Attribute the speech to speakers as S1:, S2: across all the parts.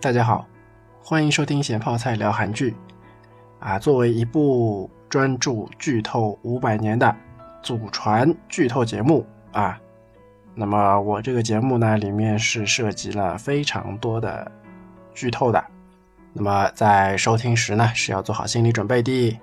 S1: 大家好，欢迎收听咸泡菜聊韩剧。啊，作为一部专注剧透五百年的祖传剧透节目啊，那么我这个节目呢，里面是涉及了非常多的剧透的。那么在收听时呢，是要做好心理准备的。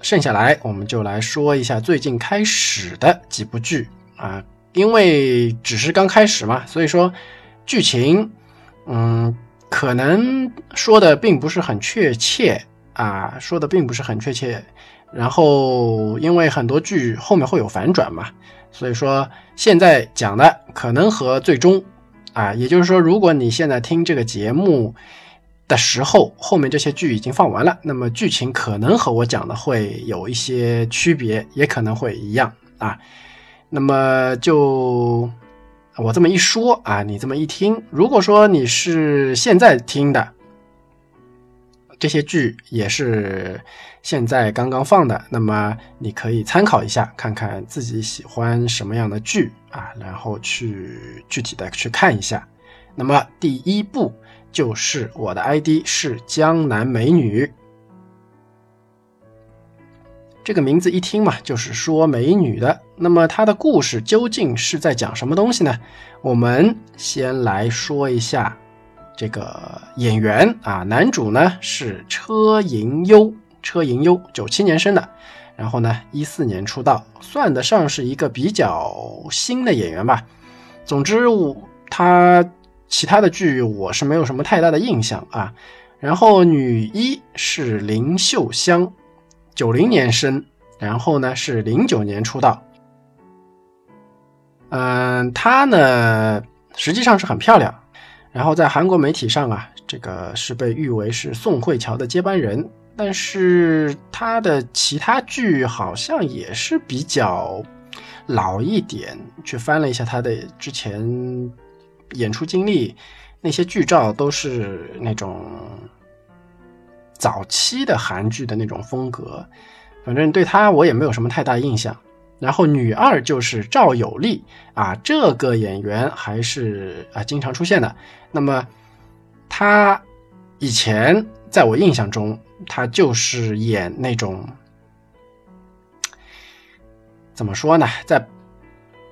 S1: 剩下来，我们就来说一下最近开始的几部剧啊，因为只是刚开始嘛，所以说剧情，嗯，可能说的并不是很确切啊，说的并不是很确切。然后，因为很多剧后面会有反转嘛，所以说现在讲的可能和最终啊，也就是说，如果你现在听这个节目。的时候，后面这些剧已经放完了，那么剧情可能和我讲的会有一些区别，也可能会一样啊。那么就我这么一说啊，你这么一听，如果说你是现在听的，这些剧也是现在刚刚放的，那么你可以参考一下，看看自己喜欢什么样的剧啊，然后去具体的去看一下。那么第一部。就是我的 ID 是江南美女，这个名字一听嘛，就是说美女的。那么它的故事究竟是在讲什么东西呢？我们先来说一下这个演员啊，男主呢是车银优，车银优九七年生的，然后呢一四年出道，算得上是一个比较新的演员吧。总之，我他。其他的剧我是没有什么太大的印象啊。然后女一是林秀香，九零年生，然后呢是零九年出道。嗯，她呢实际上是很漂亮，然后在韩国媒体上啊，这个是被誉为是宋慧乔的接班人。但是她的其他剧好像也是比较老一点，去翻了一下她的之前。演出经历，那些剧照都是那种早期的韩剧的那种风格，反正对他我也没有什么太大印象。然后女二就是赵有丽啊，这个演员还是啊经常出现的。那么她以前在我印象中，她就是演那种怎么说呢，在。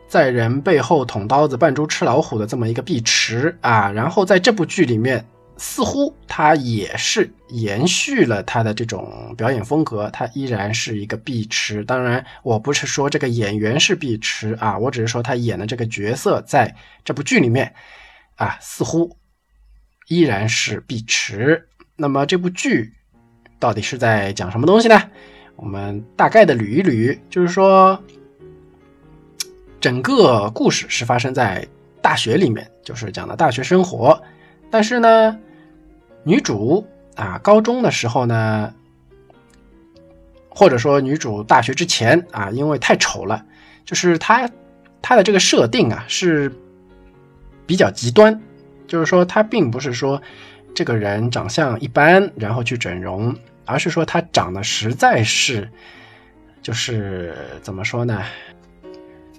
S1: 在人背后捅刀子，扮猪吃老虎的这么一个碧池啊，然后在这部剧里面，似乎他也是延续了他的这种表演风格，他依然是一个碧池。当然，我不是说这个演员是碧池啊，我只是说他演的这个角色在这部剧里面啊，似乎依然是碧池。那么这部剧到底是在讲什么东西呢？我们大概的捋一捋，就是说。整个故事是发生在大学里面，就是讲的大学生活。但是呢，女主啊，高中的时候呢，或者说女主大学之前啊，因为太丑了，就是她她的这个设定啊是比较极端，就是说她并不是说这个人长相一般，然后去整容，而是说她长得实在是，就是怎么说呢？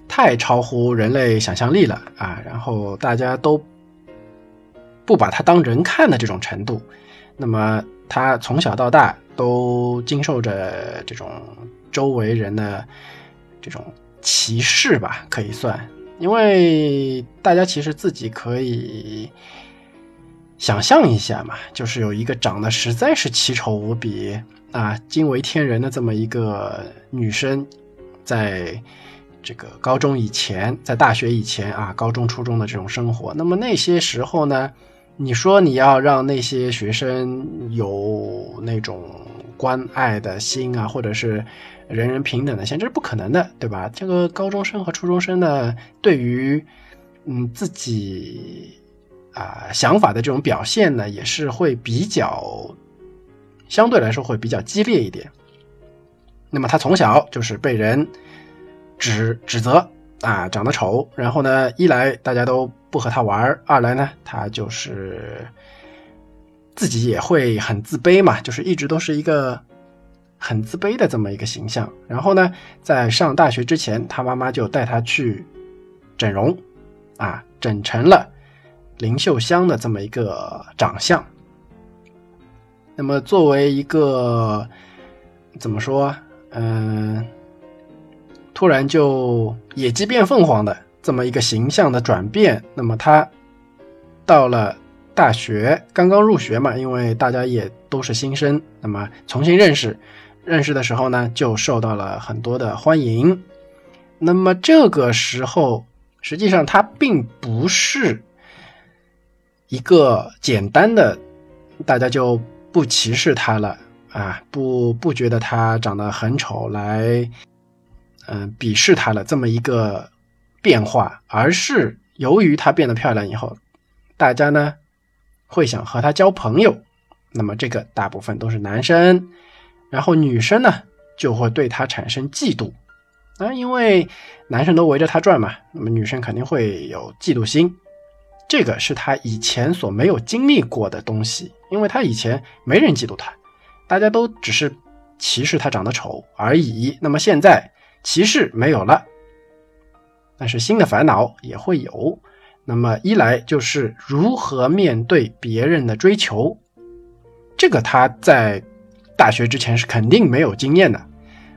S1: 太超乎人类想象力了啊！然后大家都不把他当人看的这种程度，那么他从小到大都经受着这种周围人的这种歧视吧，可以算。因为大家其实自己可以想象一下嘛，就是有一个长得实在是奇丑无比啊、惊为天人的这么一个女生在。这个高中以前，在大学以前啊，高中、初中的这种生活，那么那些时候呢，你说你要让那些学生有那种关爱的心啊，或者是人人平等的心，这是不可能的，对吧？这个高中生和初中生呢，对于嗯自己啊想法的这种表现呢，也是会比较相对来说会比较激烈一点。那么他从小就是被人。指指责啊，长得丑，然后呢，一来大家都不和他玩二来呢，他就是自己也会很自卑嘛，就是一直都是一个很自卑的这么一个形象。然后呢，在上大学之前，他妈妈就带他去整容，啊，整成了林秀香的这么一个长相。那么作为一个怎么说，嗯，突然就野鸡变凤凰的这么一个形象的转变，那么他到了大学刚刚入学嘛，因为大家也都是新生，那么重新认识，认识的时候呢，就受到了很多的欢迎。那么这个时候，实际上他并不是一个简单的，大家就不歧视他了啊，不不觉得他长得很丑来，嗯，鄙视他了这么一个变化，而是由于她变得漂亮以后，大家呢会想和她交朋友，那么这个大部分都是男生，然后女生呢就会对他产生嫉妒。啊，因为男生都围着他转嘛，那么女生肯定会有嫉妒心，这个是他以前所没有经历过的东西，因为他以前没人嫉妒他，大家都只是歧视他长得丑而已。那么现在歧视没有了，但是新的烦恼也会有。那么一来就是如何面对别人的追求，这个他在大学之前是肯定没有经验的。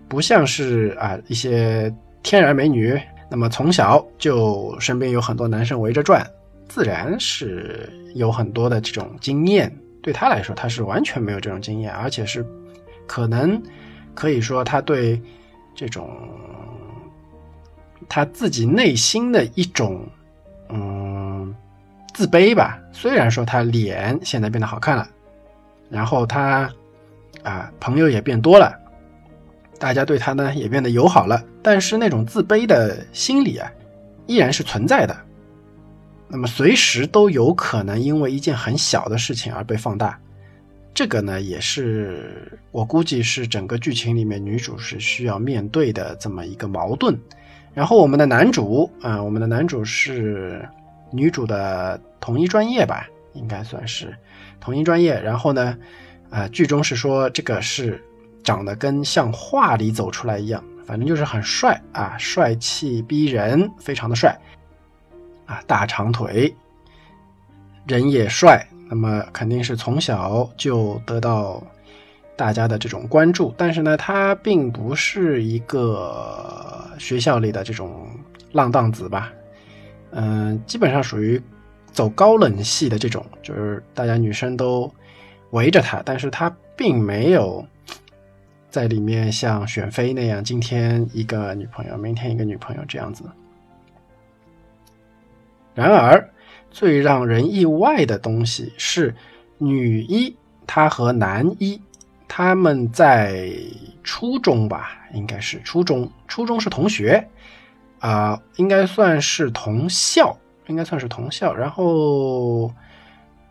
S1: 不像是啊一些天然美女，那么从小就身边有很多男生围着转，自然是有很多的这种经验。对他来说，他是完全没有这种经验，而且是可能可以说他对这种他自己内心的一种嗯自卑吧。虽然说他脸现在变得好看了，然后他啊朋友也变多了。大家对他呢也变得友好了，但是那种自卑的心理啊，依然是存在的。那么随时都有可能因为一件很小的事情而被放大，这个呢也是我估计是整个剧情里面女主是需要面对的这么一个矛盾。然后我们的男主啊，我们的男主是女主的同一专业吧，应该算是同一专业。然后呢，啊，剧中是说这个是。长得跟像画里走出来一样，反正就是很帅啊，帅气逼人，非常的帅啊，大长腿，人也帅，那么肯定是从小就得到大家的这种关注。但是呢，他并不是一个学校里的这种浪荡子吧？嗯，基本上属于走高冷系的这种，就是大家女生都围着他，但是他并没有。在里面像选妃那样，今天一个女朋友，明天一个女朋友这样子。然而，最让人意外的东西是，女一她和男一他们在初中吧，应该是初中，初中是同学啊，应该算是同校，应该算是同校。然后，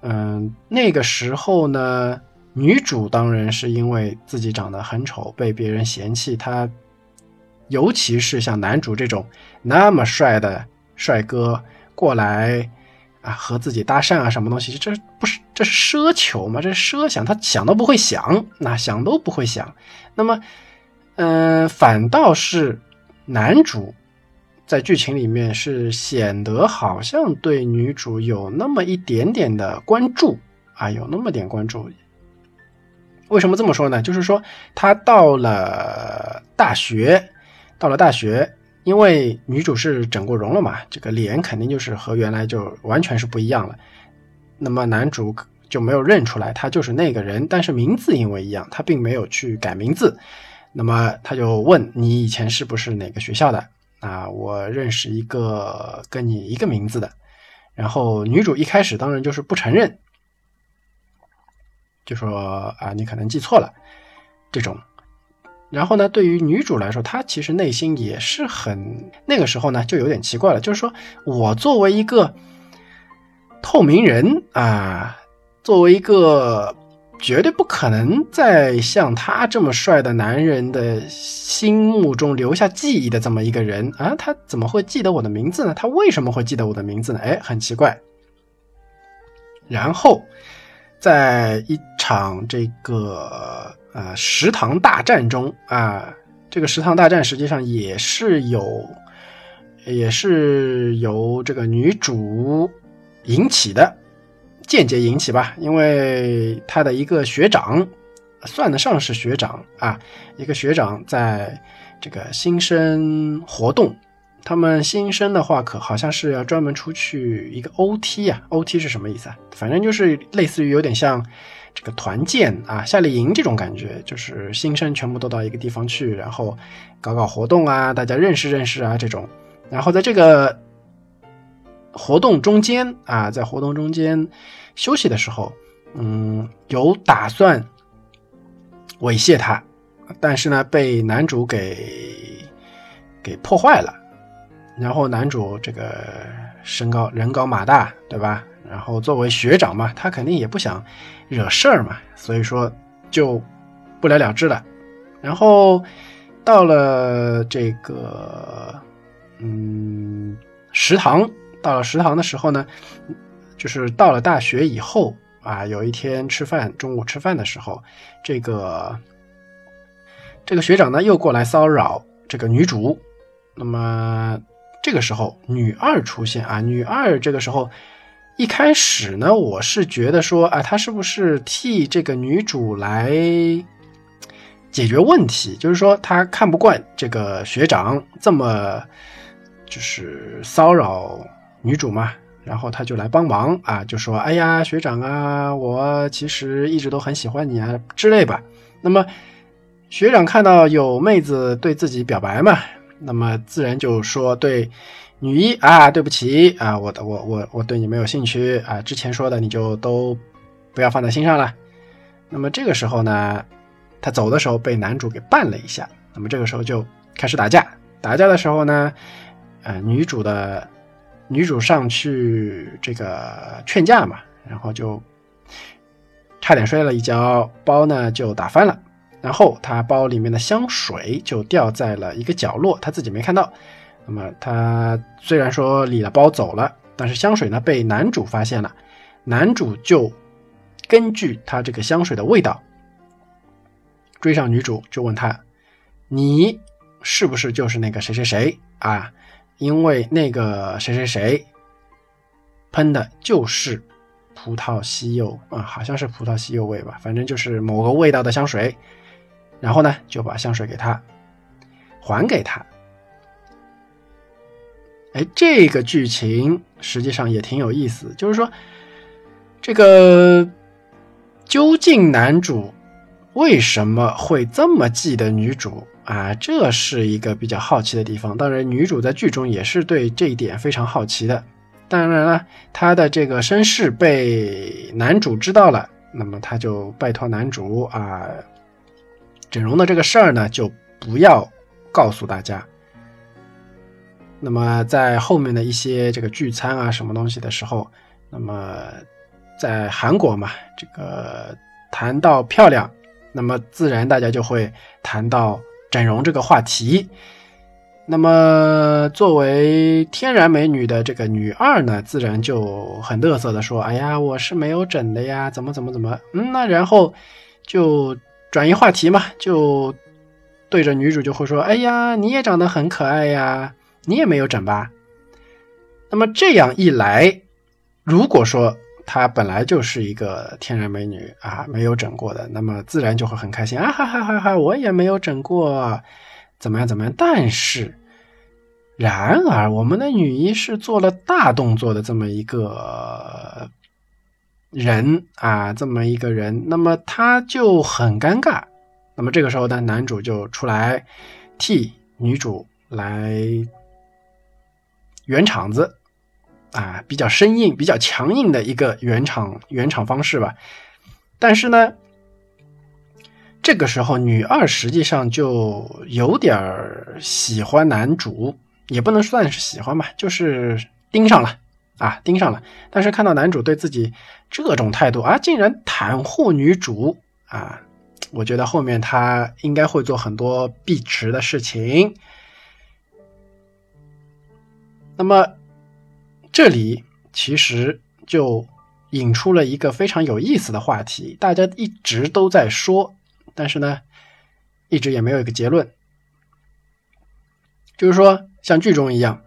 S1: 嗯，那个时候呢。女主当然是因为自己长得很丑被别人嫌弃，她尤其是像男主这种那么帅的帅哥过来啊和自己搭讪啊什么东西，这不是这是奢求吗？这是奢想，他想都不会想，那想都不会想。那么，嗯，反倒是男主在剧情里面是显得好像对女主有那么一点点的关注啊，有那么点关注。为什么这么说呢？就是说，他到了大学，到了大学，因为女主是整过容了嘛，这个脸肯定就是和原来就完全是不一样了。那么男主就没有认出来他就是那个人，但是名字因为一样，他并没有去改名字。那么他就问你以前是不是哪个学校的？啊，我认识一个跟你一个名字的。然后女主一开始当然就是不承认。就说啊，你可能记错了，这种。然后呢，对于女主来说，她其实内心也是很那个时候呢，就有点奇怪了。就是说我作为一个透明人啊，作为一个绝对不可能在像他这么帅的男人的心目中留下记忆的这么一个人啊，他怎么会记得我的名字呢？他为什么会记得我的名字呢？哎，很奇怪。然后。在一场这个呃食堂大战中啊，这个食堂大战实际上也是有，也是由这个女主引起的，间接引起吧，因为他的一个学长，算得上是学长啊，一个学长在这个新生活动。他们新生的话，可好像是要专门出去一个 OT 啊，OT 是什么意思啊？反正就是类似于有点像这个团建啊、夏令营这种感觉，就是新生全部都到一个地方去，然后搞搞活动啊，大家认识认识啊这种。然后在这个活动中间啊，在活动中间休息的时候，嗯，有打算猥亵他，但是呢，被男主给给破坏了。然后男主这个身高人高马大，对吧？然后作为学长嘛，他肯定也不想惹事儿嘛，所以说就不了了之了。然后到了这个嗯食堂，到了食堂的时候呢，就是到了大学以后啊，有一天吃饭，中午吃饭的时候，这个这个学长呢又过来骚扰这个女主，那么。这个时候，女二出现啊！女二这个时候，一开始呢，我是觉得说啊，她是不是替这个女主来解决问题？就是说，她看不惯这个学长这么就是骚扰女主嘛，然后她就来帮忙啊，就说：“哎呀，学长啊，我其实一直都很喜欢你啊，之类吧。”那么学长看到有妹子对自己表白嘛？那么自然就说对女一啊，对不起啊，我的我我我对你没有兴趣啊，之前说的你就都不要放在心上了。那么这个时候呢，他走的时候被男主给绊了一下，那么这个时候就开始打架。打架的时候呢，呃，女主的女主上去这个劝架嘛，然后就差点摔了一跤，包呢就打翻了。然后他包里面的香水就掉在了一个角落，他自己没看到。那么他虽然说理了包走了，但是香水呢被男主发现了。男主就根据他这个香水的味道追上女主，就问他：“你是不是就是那个谁谁谁啊？因为那个谁谁谁喷的就是葡萄西柚啊，好像是葡萄西柚味吧，反正就是某个味道的香水。”然后呢，就把香水给他，还给他。哎，这个剧情实际上也挺有意思，就是说，这个究竟男主为什么会这么记得女主啊？这是一个比较好奇的地方。当然，女主在剧中也是对这一点非常好奇的。当然了，她的这个身世被男主知道了，那么他就拜托男主啊。整容的这个事儿呢，就不要告诉大家。那么在后面的一些这个聚餐啊，什么东西的时候，那么在韩国嘛，这个谈到漂亮，那么自然大家就会谈到整容这个话题。那么作为天然美女的这个女二呢，自然就很嘚瑟的说：“哎呀，我是没有整的呀，怎么怎么怎么。”嗯，那然后就。转移话题嘛，就对着女主就会说：“哎呀，你也长得很可爱呀，你也没有整吧？”那么这样一来，如果说她本来就是一个天然美女啊，没有整过的，那么自然就会很开心啊！哈哈哈哈！我也没有整过，怎么样怎么样？但是，然而我们的女一是做了大动作的这么一个。人啊，这么一个人，那么他就很尴尬。那么这个时候呢，男主就出来替女主来圆场子啊，比较生硬、比较强硬的一个圆场圆场方式吧。但是呢，这个时候女二实际上就有点喜欢男主，也不能算是喜欢吧，就是盯上了。啊，盯上了，但是看到男主对自己这种态度啊，竟然袒护女主啊，我觉得后面他应该会做很多避迟的事情。那么这里其实就引出了一个非常有意思的话题，大家一直都在说，但是呢，一直也没有一个结论，就是说像剧中一样。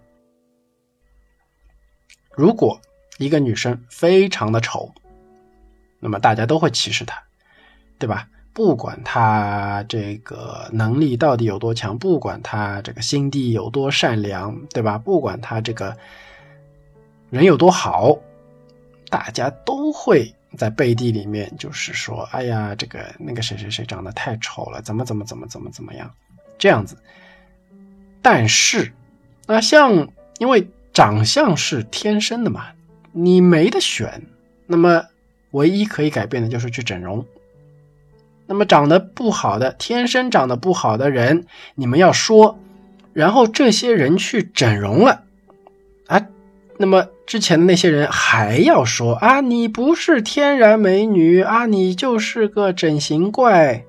S1: 如果一个女生非常的丑，那么大家都会歧视她，对吧？不管她这个能力到底有多强，不管她这个心地有多善良，对吧？不管她这个人有多好，大家都会在背地里面就是说：“哎呀，这个那个谁谁谁长得太丑了，怎么怎么怎么怎么怎么样，这样子。”但是，那像因为长相是天生的嘛。你没得选，那么唯一可以改变的就是去整容。那么长得不好的，天生长得不好的人，你们要说，然后这些人去整容了，啊，那么之前的那些人还要说啊，你不是天然美女啊，你就是个整形怪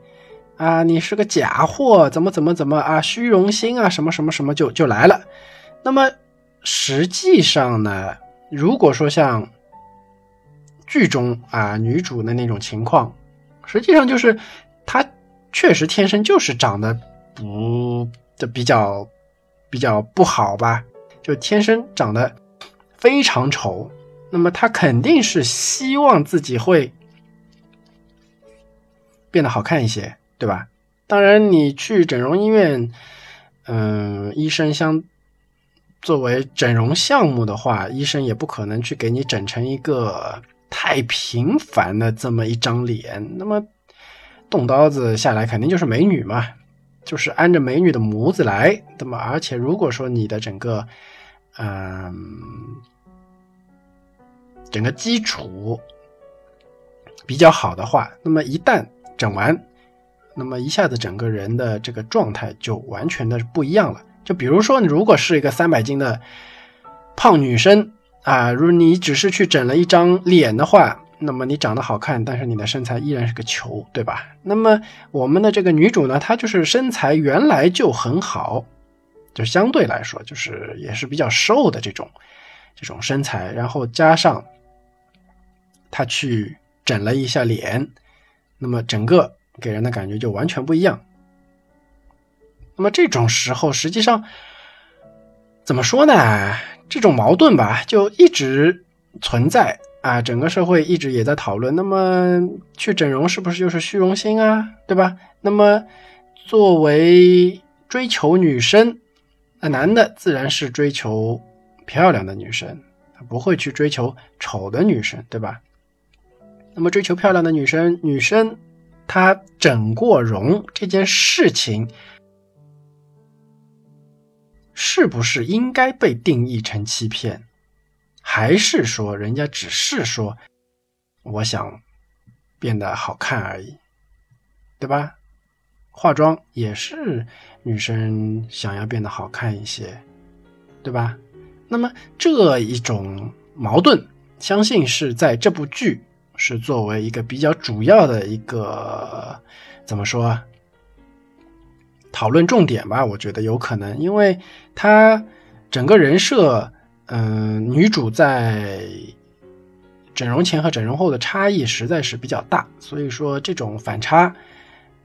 S1: 啊，你是个假货，怎么怎么怎么啊，虚荣心啊，什么什么什么就就来了。那么实际上呢？如果说像剧中啊女主的那种情况，实际上就是她确实天生就是长得不的比较比较不好吧，就天生长得非常丑。那么他肯定是希望自己会变得好看一些，对吧？当然，你去整容医院，嗯，医生相。作为整容项目的话，医生也不可能去给你整成一个太平凡的这么一张脸。那么动刀子下来，肯定就是美女嘛，就是按着美女的模子来。那么而且如果说你的整个，嗯，整个基础比较好的话，那么一旦整完，那么一下子整个人的这个状态就完全的不一样了。就比如说，你如果是一个三百斤的胖女生啊，如果你只是去整了一张脸的话，那么你长得好看，但是你的身材依然是个球，对吧？那么我们的这个女主呢，她就是身材原来就很好，就相对来说就是也是比较瘦的这种这种身材，然后加上他去整了一下脸，那么整个给人的感觉就完全不一样。那么这种时候，实际上怎么说呢？这种矛盾吧，就一直存在啊。整个社会一直也在讨论。那么去整容是不是就是虚荣心啊？对吧？那么作为追求女生，男的自然是追求漂亮的女生，他不会去追求丑的女生，对吧？那么追求漂亮的女生，女生她整过容这件事情。是不是应该被定义成欺骗，还是说人家只是说我想变得好看而已，对吧？化妆也是女生想要变得好看一些，对吧？那么这一种矛盾，相信是在这部剧是作为一个比较主要的一个怎么说？讨论重点吧，我觉得有可能，因为他整个人设，嗯，女主在整容前和整容后的差异实在是比较大，所以说这种反差，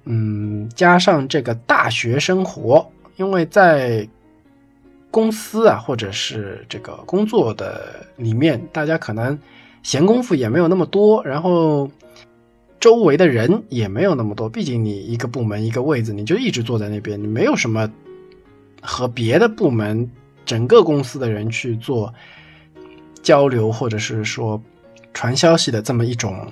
S1: 嗯，加上这个大学生活，因为在公司啊，或者是这个工作的里面，大家可能闲工夫也没有那么多，然后。周围的人也没有那么多，毕竟你一个部门一个位子，你就一直坐在那边，你没有什么和别的部门、整个公司的人去做交流，或者是说传消息的这么一种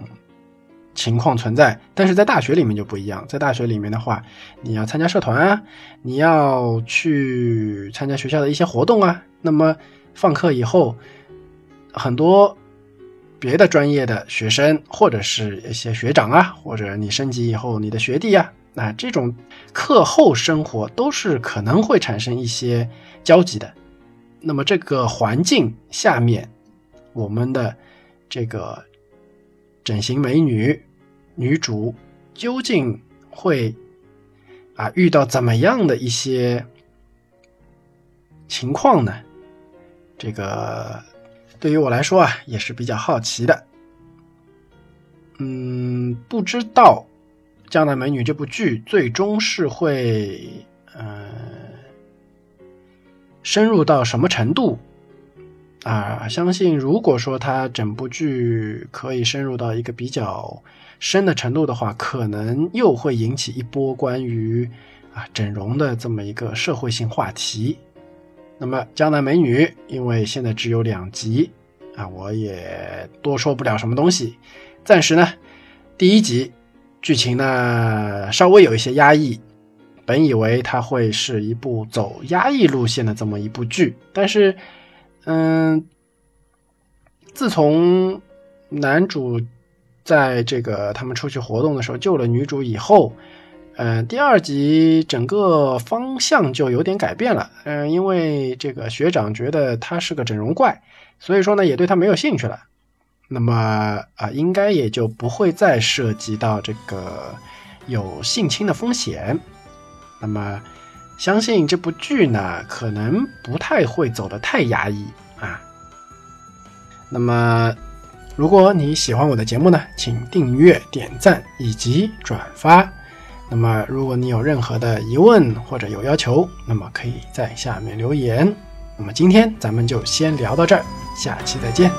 S1: 情况存在。但是在大学里面就不一样，在大学里面的话，你要参加社团啊，你要去参加学校的一些活动啊，那么放课以后，很多。别的专业的学生，或者是一些学长啊，或者你升级以后你的学弟啊，那这种课后生活都是可能会产生一些交集的。那么这个环境下面，我们的这个整形美女女主究竟会啊遇到怎么样的一些情况呢？这个。对于我来说啊，也是比较好奇的。嗯，不知道《江南美女》这部剧最终是会呃深入到什么程度啊，相信如果说它整部剧可以深入到一个比较深的程度的话，可能又会引起一波关于啊整容的这么一个社会性话题。那么《江南美女》因为现在只有两集啊，我也多说不了什么东西。暂时呢，第一集剧情呢稍微有一些压抑。本以为它会是一部走压抑路线的这么一部剧，但是，嗯，自从男主在这个他们出去活动的时候救了女主以后，嗯，第二集整个方向就有点改变了。嗯，因为这个学长觉得他是个整容怪，所以说呢也对他没有兴趣了。那么啊，应该也就不会再涉及到这个有性侵的风险。那么，相信这部剧呢，可能不太会走得太压抑啊。那么，如果你喜欢我的节目呢，请订阅、点赞以及转发。那么，如果你有任何的疑问或者有要求，那么可以在下面留言。那么今天咱们就先聊到这儿，下期再见。